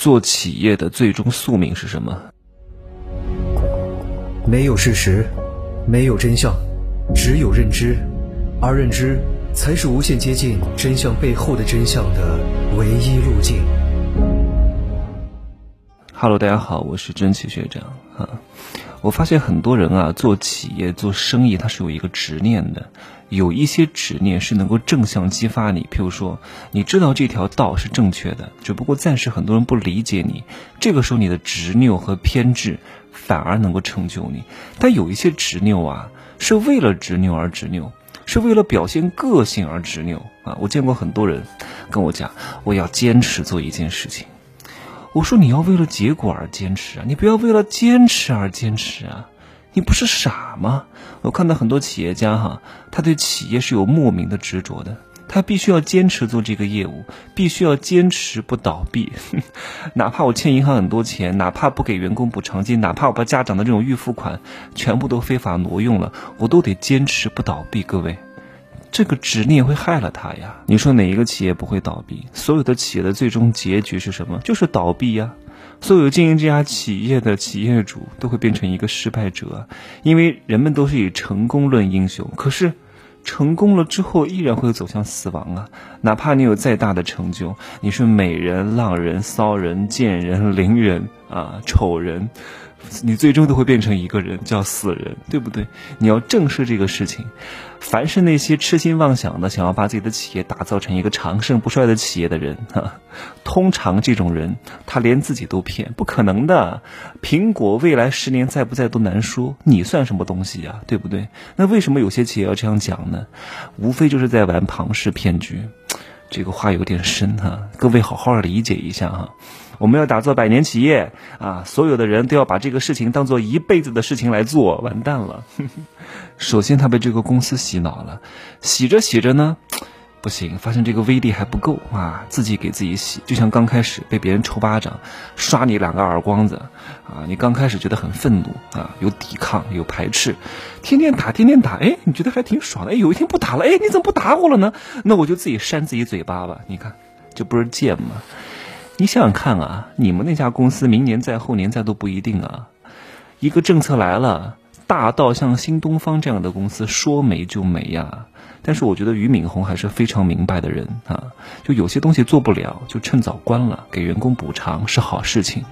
做企业的最终宿命是什么？没有事实，没有真相，只有认知，而认知才是无限接近真相背后的真相的唯一路径。Hello，大家好，我是真奇学长啊。我发现很多人啊，做企业、做生意，他是有一个执念的。有一些执念是能够正向激发你，譬如说，你知道这条道是正确的，只不过暂时很多人不理解你。这个时候，你的执拗和偏执反而能够成就你。但有一些执拗啊，是为了执拗而执拗，是为了表现个性而执拗啊。我见过很多人跟我讲，我要坚持做一件事情。我说你要为了结果而坚持啊，你不要为了坚持而坚持啊，你不是傻吗？我看到很多企业家哈，他对企业是有莫名的执着的，他必须要坚持做这个业务，必须要坚持不倒闭，哪怕我欠银行很多钱，哪怕不给员工补偿金，哪怕我把家长的这种预付款全部都非法挪用了，我都得坚持不倒闭，各位。这个执念会害了他呀！你说哪一个企业不会倒闭？所有的企业的最终结局是什么？就是倒闭呀！所有经营这家企业的企业主都会变成一个失败者，因为人们都是以成功论英雄。可是，成功了之后依然会走向死亡啊！哪怕你有再大的成就，你是美人、浪人、骚人、贱人、伶人啊、丑人。你最终都会变成一个人，叫死人，对不对？你要正视这个事情。凡是那些痴心妄想的，想要把自己的企业打造成一个长盛不衰的企业的人，哈，通常这种人他连自己都骗，不可能的。苹果未来十年在不在都难说，你算什么东西呀，对不对？那为什么有些企业要这样讲呢？无非就是在玩庞氏骗局。这个话有点深哈，各位好好理解一下哈。我们要打造百年企业啊，所有的人都要把这个事情当做一辈子的事情来做，完蛋了。首先他被这个公司洗脑了，洗着洗着呢。不行，发现这个威力还不够啊！自己给自己洗，就像刚开始被别人抽巴掌，刷你两个耳光子，啊，你刚开始觉得很愤怒啊，有抵抗，有排斥，天天打，天天打，哎，你觉得还挺爽的，哎，有一天不打了，哎，你怎么不打我了呢？那我就自己扇自己嘴巴吧，你看，这不是贱吗？你想想看啊，你们那家公司明年在，后年在都不一定啊，一个政策来了。大到像新东方这样的公司说没就没呀，但是我觉得俞敏洪还是非常明白的人啊，就有些东西做不了，就趁早关了，给员工补偿是好事情。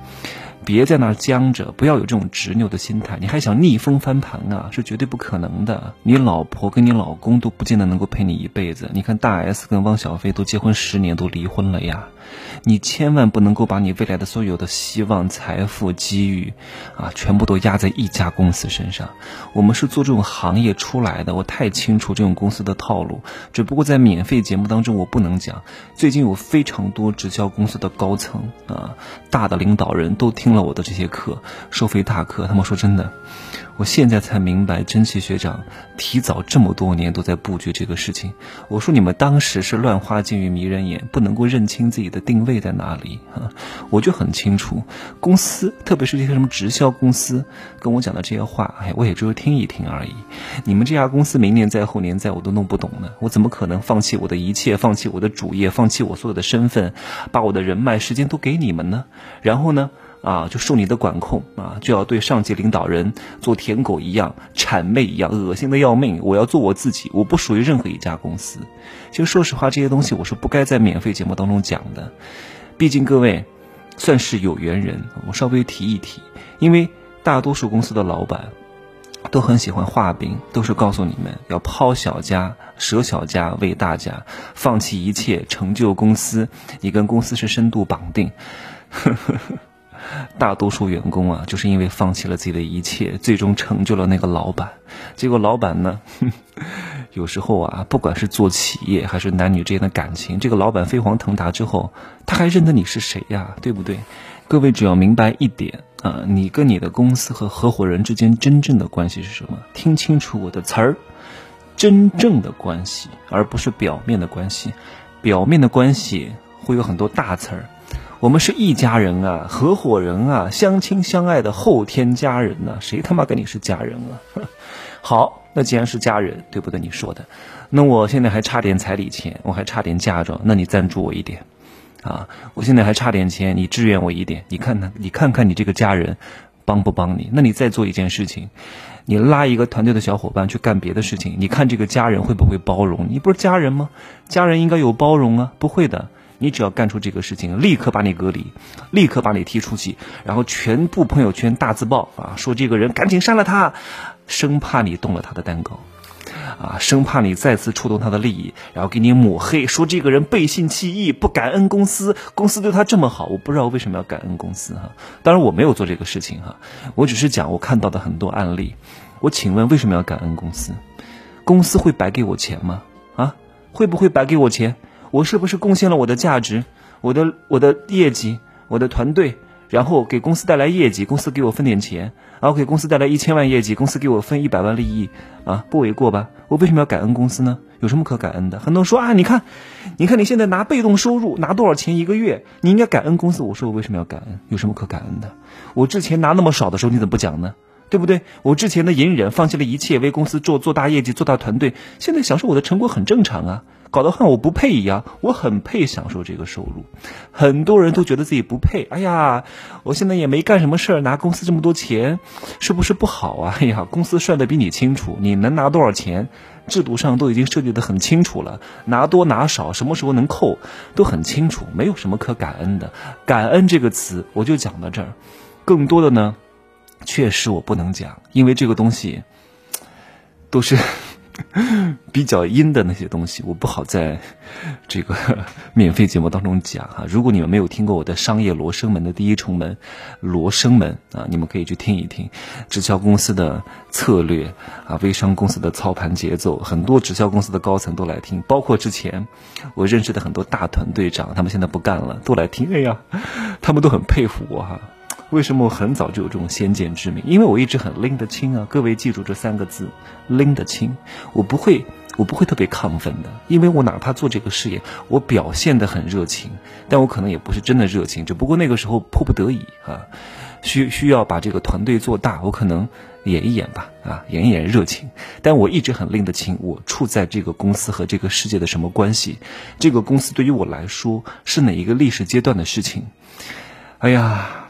别在那僵着，不要有这种执拗的心态。你还想逆风翻盘啊？是绝对不可能的。你老婆跟你老公都不见得能够陪你一辈子。你看大 S 跟汪小菲都结婚十年都离婚了呀。你千万不能够把你未来的所有的希望、财富、机遇，啊，全部都压在一家公司身上。我们是做这种行业出来的，我太清楚这种公司的套路。只不过在免费节目当中我不能讲。最近有非常多直销公司的高层啊，大的领导人都听了。我的这些课，收费大课，他们说真的，我现在才明白，真奇学长提早这么多年都在布局这个事情。我说你们当时是乱花渐欲迷人眼，不能够认清自己的定位在哪里啊！我就很清楚，公司特别是这些什么直销公司跟我讲的这些话，哎，我也只有听一听而已。你们这家公司明年在后年在，我都弄不懂呢。我怎么可能放弃我的一切，放弃我的主业，放弃我所有的身份，把我的人脉、时间都给你们呢？然后呢？啊，就受你的管控啊，就要对上级领导人做舔狗一样、谄媚一样，恶心的要命。我要做我自己，我不属于任何一家公司。其实说实话，这些东西我是不该在免费节目当中讲的。毕竟各位算是有缘人，我稍微提一提。因为大多数公司的老板都很喜欢画饼，都是告诉你们要抛小家、舍小家为大家，放弃一切成就公司。你跟公司是深度绑定。呵呵呵大多数员工啊，就是因为放弃了自己的一切，最终成就了那个老板。结果老板呢，哼 有时候啊，不管是做企业还是男女之间的感情，这个老板飞黄腾达之后，他还认得你是谁呀？对不对？各位只要明白一点啊，你跟你的公司和合伙人之间真正的关系是什么？听清楚我的词儿，真正的关系，而不是表面的关系。表面的关系会有很多大词儿。我们是一家人啊，合伙人啊，相亲相爱的后天家人呢，谁他妈跟你是家人啊？好，那既然是家人，对不对？你说的，那我现在还差点彩礼钱，我还差点嫁妆，那你赞助我一点，啊，我现在还差点钱，你支援我一点，你看看，你看看你这个家人帮不帮你？那你再做一件事情，你拉一个团队的小伙伴去干别的事情，你看这个家人会不会包容？你不是家人吗？家人应该有包容啊，不会的。你只要干出这个事情，立刻把你隔离，立刻把你踢出去，然后全部朋友圈大字报啊，说这个人赶紧删了他，生怕你动了他的蛋糕，啊，生怕你再次触动他的利益，然后给你抹黑，说这个人背信弃义，不感恩公司，公司对他这么好，我不知道为什么要感恩公司哈。当然我没有做这个事情哈，我只是讲我看到的很多案例。我请问为什么要感恩公司？公司会白给我钱吗？啊，会不会白给我钱？我是不是贡献了我的价值，我的我的业绩，我的团队，然后给公司带来业绩，公司给我分点钱，然后给公司带来一千万业绩，公司给我分一百万利益，啊，不为过吧？我为什么要感恩公司呢？有什么可感恩的？很多人说啊，你看，你看你现在拿被动收入拿多少钱一个月，你应该感恩公司。我说我为什么要感恩？有什么可感恩的？我之前拿那么少的时候，你怎么不讲呢？对不对？我之前的隐忍，放弃了一切，为公司做做大业绩，做大团队，现在享受我的成果很正常啊。搞得像我不配一样，我很配享受这个收入。很多人都觉得自己不配。哎呀，我现在也没干什么事儿，拿公司这么多钱，是不是不好啊？哎呀，公司算的比你清楚，你能拿多少钱，制度上都已经设计的很清楚了，拿多拿少，什么时候能扣，都很清楚，没有什么可感恩的。感恩这个词，我就讲到这儿。更多的呢，确实我不能讲，因为这个东西都是。比较阴的那些东西，我不好在这个 免费节目当中讲哈。如果你们没有听过我的商业罗生门的第一重门，罗生门啊，你们可以去听一听直销公司的策略啊，微商公司的操盘节奏，很多直销公司的高层都来听，包括之前我认识的很多大团队长，他们现在不干了，都来听。哎呀，他们都很佩服我哈。为什么我很早就有这种先见之明？因为我一直很拎得清啊！各位记住这三个字，拎得清。我不会，我不会特别亢奋的，因为我哪怕做这个事业，我表现得很热情，但我可能也不是真的热情，只不过那个时候迫不得已啊，需需要把这个团队做大，我可能演一演吧，啊，演一演热情。但我一直很拎得清，我处在这个公司和这个世界的什么关系？这个公司对于我来说是哪一个历史阶段的事情？哎呀！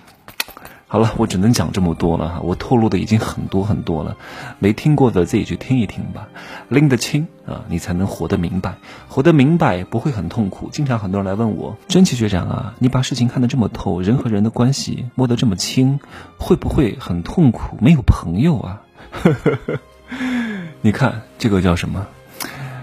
好了，我只能讲这么多了哈，我透露的已经很多很多了，没听过的自己去听一听吧，拎得清啊，你才能活得明白，活得明白不会很痛苦。经常很多人来问我，真奇学长啊，你把事情看得这么透，人和人的关系摸得这么清，会不会很痛苦？没有朋友啊？你看这个叫什么？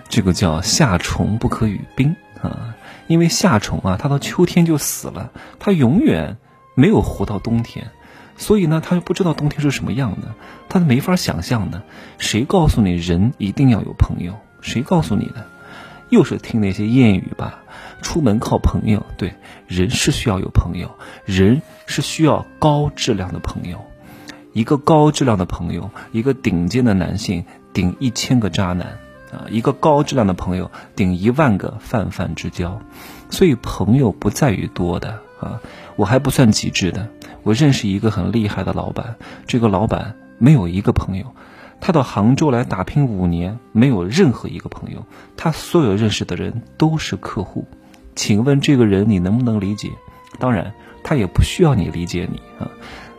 这个叫夏虫不可语冰啊，因为夏虫啊，它到秋天就死了，它永远。没有活到冬天，所以呢，他就不知道冬天是什么样的，他没法想象的。谁告诉你人一定要有朋友？谁告诉你的？又是听那些谚语吧。出门靠朋友，对，人是需要有朋友，人是需要高质量的朋友。一个高质量的朋友，一个顶尖的男性顶一千个渣男啊！一个高质量的朋友顶一万个泛泛之交。所以，朋友不在于多的。啊，我还不算极致的。我认识一个很厉害的老板，这个老板没有一个朋友，他到杭州来打拼五年，没有任何一个朋友，他所有认识的人都是客户。请问这个人你能不能理解？当然，他也不需要你理解你啊。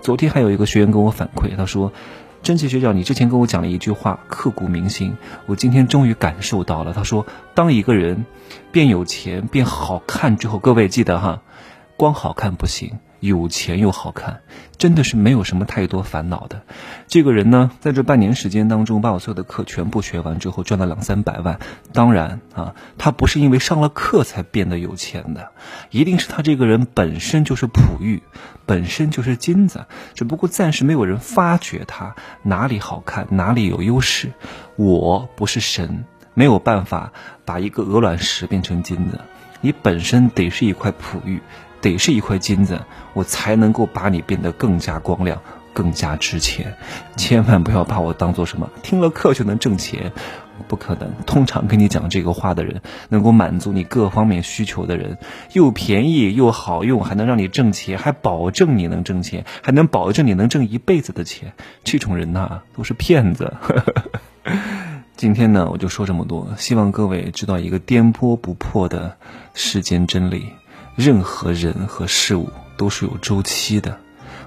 昨天还有一个学员跟我反馈，他说：“真奇学长，你之前跟我讲了一句话，刻骨铭心。我今天终于感受到了。”他说：“当一个人变有钱、变好看之后，各位记得哈。”光好看不行，有钱又好看，真的是没有什么太多烦恼的。这个人呢，在这半年时间当中，把我所有的课全部学完之后，赚了两三百万。当然啊，他不是因为上了课才变得有钱的，一定是他这个人本身就是璞玉，本身就是金子，只不过暂时没有人发觉他哪里好看，哪里有优势。我不是神，没有办法把一个鹅卵石变成金子，你本身得是一块璞玉。得是一块金子，我才能够把你变得更加光亮、更加值钱。千万不要把我当做什么听了课就能挣钱，不可能。通常跟你讲这个话的人，能够满足你各方面需求的人，又便宜又好用，还能让你挣钱，还保证你能挣钱，还能保证你能挣一辈子的钱。这种人呐，都是骗子。今天呢，我就说这么多，希望各位知道一个颠簸不破的世间真理。任何人和事物都是有周期的。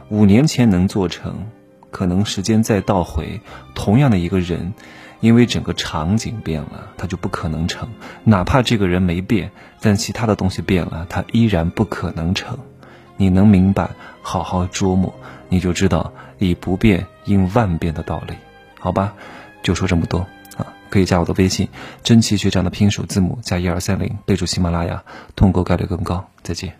五年前能做成，可能时间再倒回，同样的一个人，因为整个场景变了，他就不可能成。哪怕这个人没变，但其他的东西变了，他依然不可能成。你能明白，好好琢磨，你就知道以不变应万变的道理。好吧，就说这么多啊。可以加我的微信，真奇学长的拼首字母加一二三零，备注喜马拉雅，通过概率更高。再见。